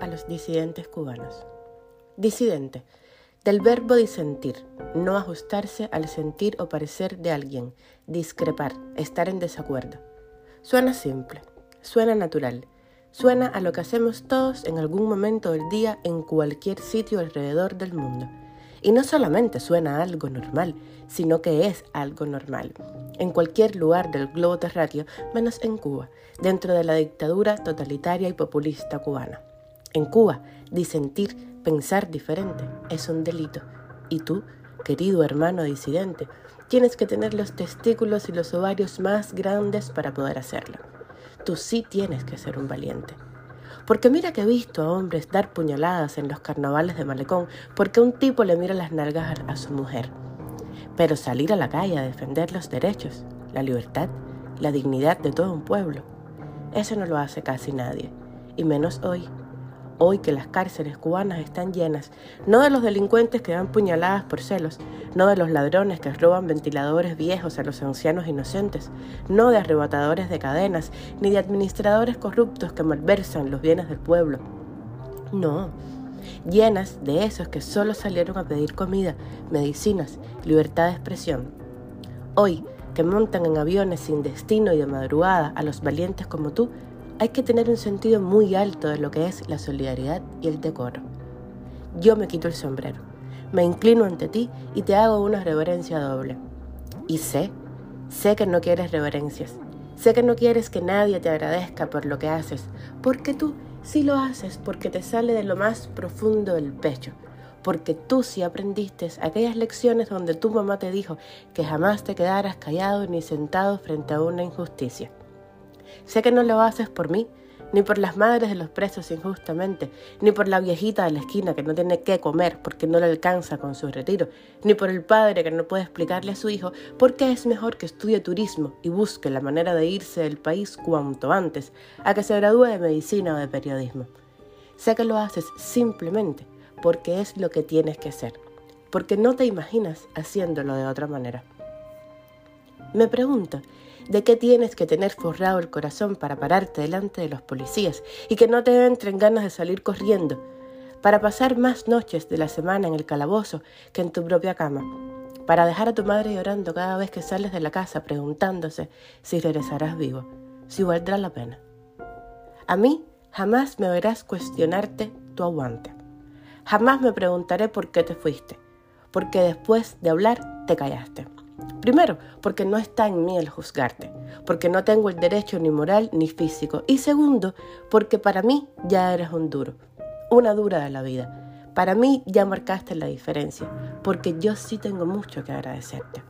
A los disidentes cubanos. Disidente. Del verbo disentir, no ajustarse al sentir o parecer de alguien, discrepar, estar en desacuerdo. Suena simple, suena natural, suena a lo que hacemos todos en algún momento del día en cualquier sitio alrededor del mundo. Y no solamente suena algo normal, sino que es algo normal, en cualquier lugar del globo terráqueo, menos en Cuba, dentro de la dictadura totalitaria y populista cubana. En Cuba, disentir, pensar diferente, es un delito. Y tú, querido hermano disidente, tienes que tener los testículos y los ovarios más grandes para poder hacerlo. Tú sí tienes que ser un valiente. Porque mira que he visto a hombres dar puñaladas en los carnavales de Malecón porque un tipo le mira las nalgas a su mujer. Pero salir a la calle a defender los derechos, la libertad, la dignidad de todo un pueblo, eso no lo hace casi nadie, y menos hoy. Hoy que las cárceles cubanas están llenas, no de los delincuentes que dan puñaladas por celos, no de los ladrones que roban ventiladores viejos a los ancianos inocentes, no de arrebatadores de cadenas, ni de administradores corruptos que malversan los bienes del pueblo. No, llenas de esos que solo salieron a pedir comida, medicinas, libertad de expresión. Hoy, que montan en aviones sin destino y de madrugada a los valientes como tú, hay que tener un sentido muy alto de lo que es la solidaridad y el decoro. Yo me quito el sombrero, me inclino ante ti y te hago una reverencia doble. Y sé, sé que no quieres reverencias, sé que no quieres que nadie te agradezca por lo que haces, porque tú sí lo haces porque te sale de lo más profundo del pecho, porque tú sí aprendiste aquellas lecciones donde tu mamá te dijo que jamás te quedaras callado ni sentado frente a una injusticia. Sé que no lo haces por mí, ni por las madres de los presos injustamente, ni por la viejita de la esquina que no tiene qué comer porque no le alcanza con su retiro, ni por el padre que no puede explicarle a su hijo por qué es mejor que estudie turismo y busque la manera de irse del país cuanto antes a que se gradúe de medicina o de periodismo. Sé que lo haces simplemente porque es lo que tienes que hacer, porque no te imaginas haciéndolo de otra manera. Me pregunto, ¿de qué tienes que tener forrado el corazón para pararte delante de los policías y que no te entren ganas de salir corriendo, para pasar más noches de la semana en el calabozo que en tu propia cama, para dejar a tu madre llorando cada vez que sales de la casa preguntándose si regresarás vivo, si valdrá la pena? A mí jamás me verás cuestionarte tu aguante. Jamás me preguntaré por qué te fuiste, porque después de hablar te callaste. Primero, porque no está en mí el juzgarte, porque no tengo el derecho ni moral ni físico. Y segundo, porque para mí ya eres un duro, una dura de la vida. Para mí ya marcaste la diferencia, porque yo sí tengo mucho que agradecerte.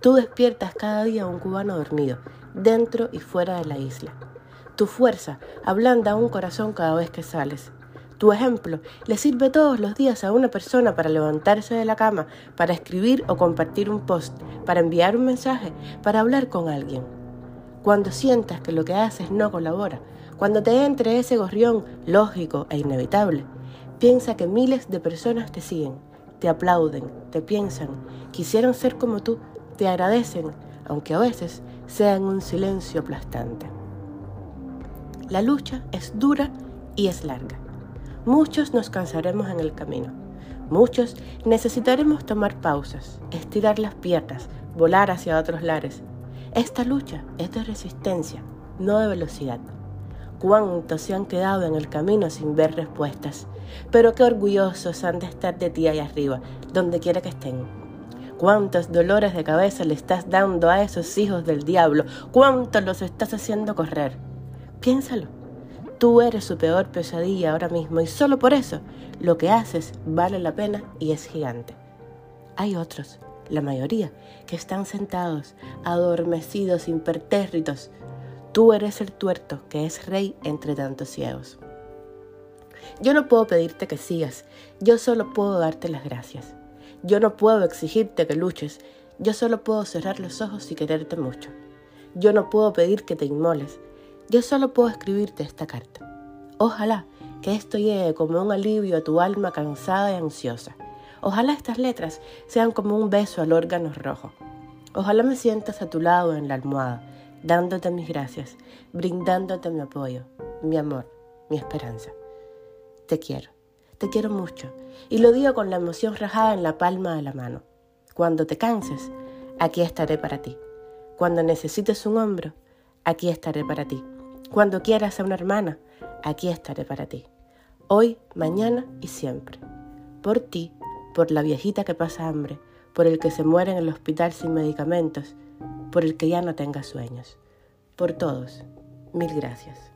Tú despiertas cada día a un cubano dormido, dentro y fuera de la isla. Tu fuerza ablanda un corazón cada vez que sales. Tu ejemplo le sirve todos los días a una persona para levantarse de la cama, para escribir o compartir un post, para enviar un mensaje, para hablar con alguien. Cuando sientas que lo que haces no colabora, cuando te entre ese gorrión lógico e inevitable, piensa que miles de personas te siguen, te aplauden, te piensan, quisieron ser como tú, te agradecen, aunque a veces sea en un silencio aplastante. La lucha es dura y es larga. Muchos nos cansaremos en el camino. Muchos necesitaremos tomar pausas, estirar las piernas, volar hacia otros lares. Esta lucha es de resistencia, no de velocidad. Cuántos se han quedado en el camino sin ver respuestas, pero qué orgullosos han de estar de ti ahí arriba, donde quiera que estén. Cuántos dolores de cabeza le estás dando a esos hijos del diablo, cuántos los estás haciendo correr. Piénsalo. Tú eres su peor pesadilla ahora mismo y solo por eso lo que haces vale la pena y es gigante. Hay otros, la mayoría, que están sentados, adormecidos, impertérritos. Tú eres el tuerto que es rey entre tantos ciegos. Yo no puedo pedirte que sigas, yo solo puedo darte las gracias. Yo no puedo exigirte que luches, yo solo puedo cerrar los ojos y quererte mucho. Yo no puedo pedir que te inmoles, yo solo puedo escribirte esta carta. Ojalá que esto llegue como un alivio a tu alma cansada y ansiosa. Ojalá estas letras sean como un beso al órgano rojo. Ojalá me sientas a tu lado en la almohada, dándote mis gracias, brindándote mi apoyo, mi amor, mi esperanza. te quiero, te quiero mucho, y lo digo con la emoción rajada en la palma de la mano. Cuando te canses, aquí estaré para ti. Cuando necesites un hombro, aquí estaré para ti. Cuando quieras a una hermana, aquí estaré para ti. Hoy, mañana y siempre. Por ti, por la viejita que pasa hambre, por el que se muere en el hospital sin medicamentos, por el que ya no tenga sueños. Por todos, mil gracias.